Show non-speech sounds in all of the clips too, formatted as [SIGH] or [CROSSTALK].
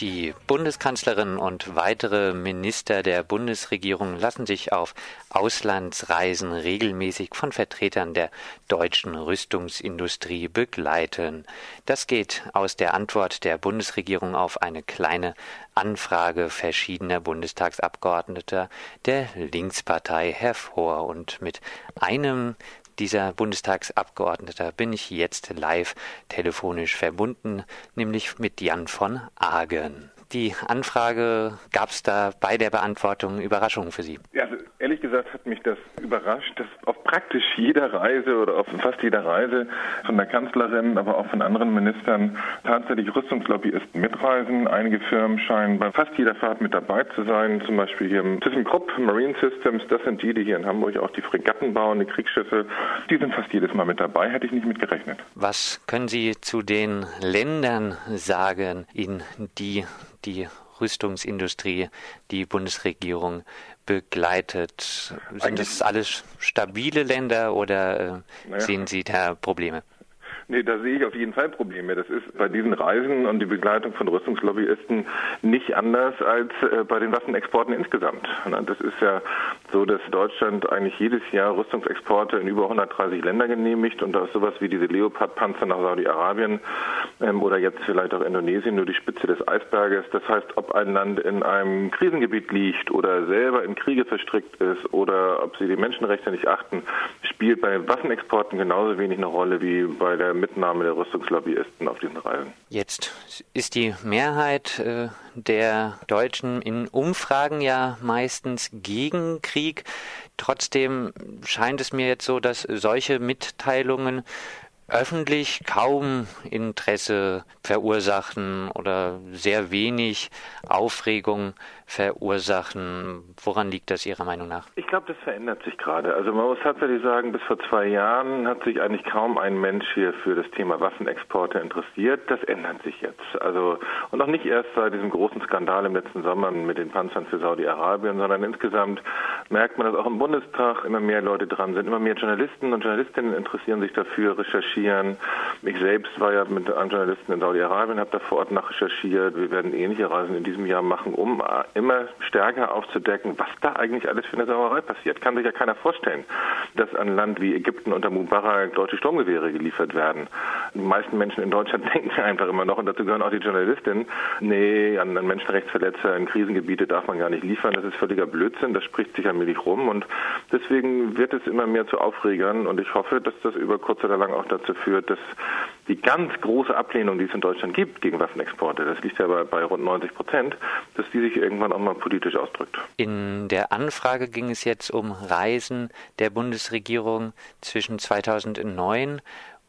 Die Bundeskanzlerin und weitere Minister der Bundesregierung lassen sich auf Auslandsreisen regelmäßig von Vertretern der deutschen Rüstungsindustrie begleiten. Das geht aus der Antwort der Bundesregierung auf eine kleine Anfrage verschiedener Bundestagsabgeordneter der Linkspartei hervor. Und mit einem dieser Bundestagsabgeordneter bin ich jetzt live telefonisch verbunden, nämlich mit Jan von Agen. Die Anfrage gab es da bei der Beantwortung Überraschungen für Sie? Ja, gesagt hat mich das überrascht, dass auf praktisch jeder Reise oder auf fast jeder Reise von der Kanzlerin, aber auch von anderen Ministern tatsächlich Rüstungslobbyisten mitreisen. Einige Firmen scheinen bei fast jeder Fahrt mit dabei zu sein, zum Beispiel hier im ThyssenKrupp Marine Systems. Das sind die, die hier in Hamburg auch die Fregatten bauen, die Kriegsschiffe. Die sind fast jedes Mal mit dabei, hätte ich nicht mit gerechnet. Was können Sie zu den Ländern sagen, in die die Rüstungsindustrie die Bundesregierung begleitet. Sind Eigentlich das alles stabile Länder oder äh, naja. sehen Sie da Probleme? Nee, da sehe ich auf jeden Fall Probleme. Das ist bei diesen Reisen und die Begleitung von Rüstungslobbyisten nicht anders als äh, bei den Waffenexporten insgesamt. Das ist ja so, dass Deutschland eigentlich jedes Jahr Rüstungsexporte in über 130 Länder genehmigt und da ist sowas wie diese Leopard-Panzer nach Saudi-Arabien oder jetzt vielleicht auch Indonesien nur die Spitze des Eisberges. Das heißt, ob ein Land in einem Krisengebiet liegt oder selber in Kriege verstrickt ist oder ob sie die Menschenrechte nicht achten, spielt bei Waffenexporten genauso wenig eine Rolle wie bei der Mitnahme der Rüstungslobbyisten auf diesen Reisen. Jetzt ist die Mehrheit äh, der Deutschen in Umfragen ja meistens gegen Krieg. Trotzdem scheint es mir jetzt so, dass solche Mitteilungen öffentlich kaum Interesse verursachen oder sehr wenig Aufregung verursachen. Woran liegt das Ihrer Meinung nach? Ich glaube, das verändert sich gerade. Also man muss tatsächlich sagen, bis vor zwei Jahren hat sich eigentlich kaum ein Mensch hier für das Thema Waffenexporte interessiert. Das ändert sich jetzt. Also und auch nicht erst seit diesem großen Skandal im letzten Sommer mit den Panzern für Saudi-Arabien, sondern insgesamt merkt man, dass auch im Bundestag immer mehr Leute dran sind, immer mehr Journalisten und Journalistinnen interessieren sich dafür, recherchieren. Ich selbst war ja mit einem Journalisten in Saudi-Arabien, habe da vor Ort nachrecherchiert. Wir werden ähnliche Reisen in diesem Jahr machen, um immer stärker aufzudecken, was da eigentlich alles für eine Sauerei passiert. Kann sich ja keiner vorstellen, dass an Land wie Ägypten unter Mubarak deutsche Sturmgewehre geliefert werden. Die meisten Menschen in Deutschland [LAUGHS] denken einfach immer noch, und dazu gehören auch die Journalistinnen, nee, an, an Menschenrechtsverletzer in Krisengebiete darf man gar nicht liefern. Das ist völliger Blödsinn, das spricht sich allmählich rum und deswegen wird es immer mehr zu Aufregern und ich hoffe, dass das über kurz oder lang auch dazu führt, dass die ganz große Ablehnung, die es in Deutschland gibt gegen Waffenexporte, das liegt ja bei, bei rund 90 Prozent, dass die sich irgendwann auch mal politisch ausdrückt. In der Anfrage ging es jetzt um Reisen der Bundesregierung zwischen 2009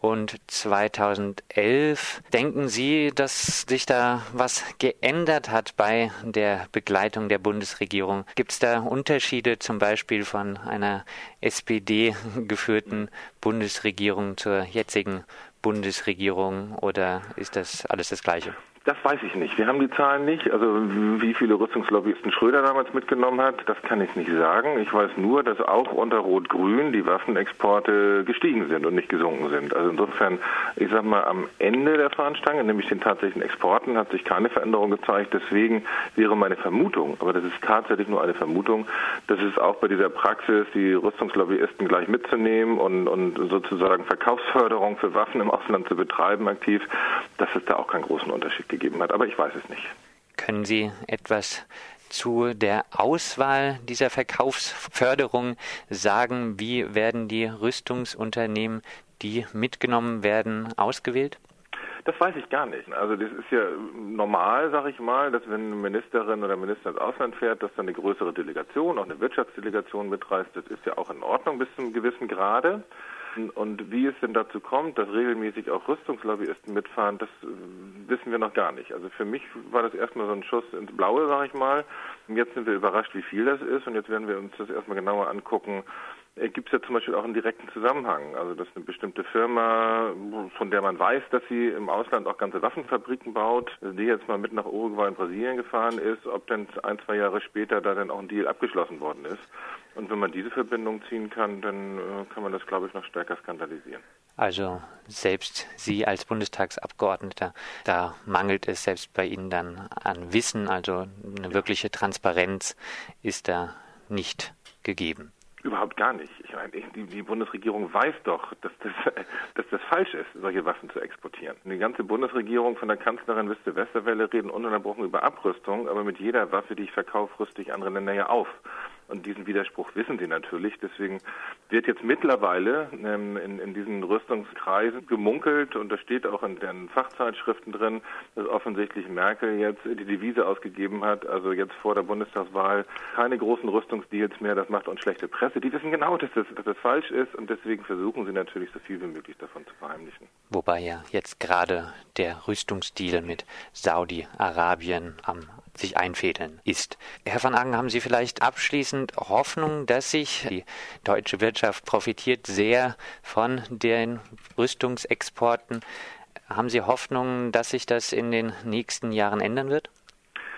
und 2011. Denken Sie, dass sich da was geändert hat bei der Begleitung der Bundesregierung? Gibt es da Unterschiede zum Beispiel von einer SPD geführten Bundesregierung zur jetzigen Bundesregierung oder ist das alles das Gleiche? Das weiß ich nicht. Wir haben die Zahlen nicht. Also wie viele Rüstungslobbyisten Schröder damals mitgenommen hat, das kann ich nicht sagen. Ich weiß nur, dass auch unter Rot-Grün die Waffenexporte gestiegen sind und nicht gesunken sind. Also insofern, ich sag mal, am Ende der Fahnenstange, nämlich den tatsächlichen Exporten, hat sich keine Veränderung gezeigt. Deswegen wäre meine Vermutung, aber das ist tatsächlich nur eine Vermutung, dass es auch bei dieser Praxis, die Rüstungslobbyisten gleich mitzunehmen und, und sozusagen Verkaufsförderung für Waffen im Ausland zu betreiben aktiv, dass es da auch keinen großen Unterschied gegeben hat, aber ich weiß es nicht. Können Sie etwas zu der Auswahl dieser Verkaufsförderung sagen? Wie werden die Rüstungsunternehmen, die mitgenommen werden, ausgewählt? Das weiß ich gar nicht. Also das ist ja normal, sage ich mal, dass wenn eine Ministerin oder Minister ins Ausland fährt, dass dann eine größere Delegation, auch eine Wirtschaftsdelegation mitreist. Das ist ja auch in Ordnung bis zu einem gewissen Grade. Und wie es denn dazu kommt, dass regelmäßig auch Rüstungslobbyisten mitfahren, das äh, wissen wir noch gar nicht. Also für mich war das erstmal so ein Schuss ins Blaue, sage ich mal. Und jetzt sind wir überrascht, wie viel das ist. Und jetzt werden wir uns das erstmal genauer angucken, gibt es ja zum Beispiel auch einen direkten Zusammenhang. Also dass eine bestimmte Firma, von der man weiß, dass sie im Ausland auch ganze Waffenfabriken baut, die jetzt mal mit nach Uruguay in Brasilien gefahren ist, ob dann ein, zwei Jahre später da dann auch ein Deal abgeschlossen worden ist. Und wenn man diese Verbindung ziehen kann, dann äh, kann man das, glaube ich, noch stärker skandalisieren. Also selbst Sie als Bundestagsabgeordneter, da mangelt es selbst bei Ihnen dann an Wissen, also eine wirkliche Transparenz ist da nicht gegeben. Überhaupt gar nicht. Ich meine, die, die, Bundesregierung weiß doch, dass das, [LAUGHS] dass das falsch ist, solche Waffen zu exportieren. Die ganze Bundesregierung von der Kanzlerin bis zur Westerwelle reden ununterbrochen über Abrüstung, aber mit jeder Waffe, die ich verkaufe, rüste ich andere Länder ja auf. Und diesen Widerspruch wissen sie natürlich. Deswegen wird jetzt mittlerweile ähm, in, in diesen Rüstungskreisen gemunkelt, und das steht auch in den Fachzeitschriften drin, dass offensichtlich Merkel jetzt die Devise ausgegeben hat, also jetzt vor der Bundestagswahl keine großen Rüstungsdeals mehr, das macht uns schlechte Presse. Die wissen genau, dass das, dass das falsch ist und deswegen versuchen sie natürlich so viel wie möglich davon zu verheimlichen. Wobei ja jetzt gerade der Rüstungsdeal mit Saudi-Arabien am sich einfädeln ist. Herr van Agen, haben Sie vielleicht abschließend Hoffnung, dass sich die deutsche Wirtschaft profitiert sehr von den Rüstungsexporten? Haben Sie Hoffnung, dass sich das in den nächsten Jahren ändern wird?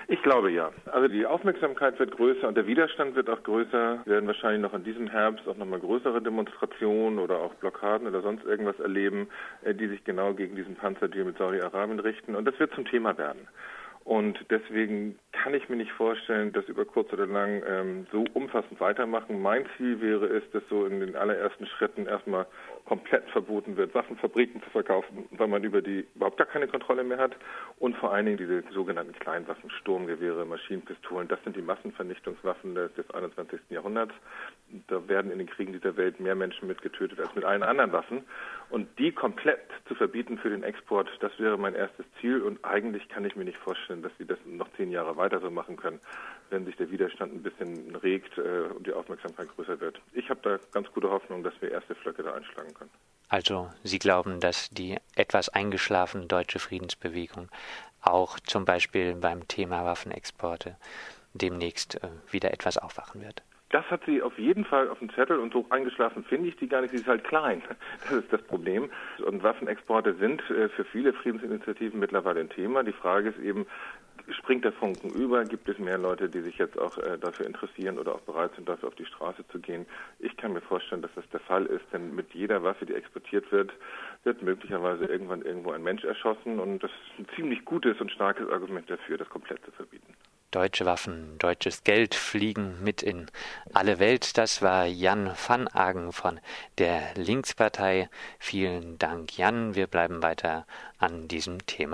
Ich glaube ja. Also die Aufmerksamkeit wird größer und der Widerstand wird auch größer. Wir werden wahrscheinlich noch in diesem Herbst auch nochmal größere Demonstrationen oder auch Blockaden oder sonst irgendwas erleben, äh, die sich genau gegen diesen Panzerdeal mit Saudi-Arabien richten. Und das wird zum Thema werden. Und deswegen kann ich mir nicht vorstellen, dass über kurz oder lang ähm, so umfassend weitermachen. Mein Ziel wäre es, dass so in den allerersten Schritten erstmal komplett verboten wird, Waffenfabriken zu verkaufen, weil man über die überhaupt gar keine Kontrolle mehr hat. Und vor allen Dingen diese sogenannten Kleinwaffen, Sturmgewehre, Maschinenpistolen, das sind die Massenvernichtungswaffen des, des 21. Jahrhunderts. Da werden in den Kriegen dieser Welt mehr Menschen mit getötet als mit allen anderen Waffen. Und die komplett zu verbieten für den Export, das wäre mein erstes Ziel. Und eigentlich kann ich mir nicht vorstellen, dass sie das noch zehn Jahre weiter so machen können, wenn sich der Widerstand ein bisschen regt äh, und die Aufmerksamkeit größer wird. Ich habe da ganz gute Hoffnung, dass wir erste Flöcke da einschlagen können. Also Sie glauben, dass die etwas eingeschlafene deutsche Friedensbewegung auch zum Beispiel beim Thema Waffenexporte demnächst äh, wieder etwas aufwachen wird? Das hat sie auf jeden Fall auf dem Zettel und so eingeschlafen finde ich die gar nicht. Sie ist halt klein. [LAUGHS] Das ist das Problem. Und Waffenexporte sind äh, für viele Friedensinitiativen mittlerweile ein Thema. Die Frage ist eben, springt der Funken über? Gibt es mehr Leute, die sich jetzt auch äh, dafür interessieren oder auch bereit sind, dafür auf die Straße zu gehen? Ich kann mir vorstellen, dass das der Fall ist, denn mit jeder Waffe, die exportiert wird, wird möglicherweise irgendwann irgendwo ein Mensch erschossen und das ist ein ziemlich gutes und starkes Argument dafür, das komplett zu verbieten. Deutsche Waffen, deutsches Geld fliegen mit in alle Welt. Das war Jan van Agen von der Linkspartei. Vielen Dank, Jan. Wir bleiben weiter an diesem Thema.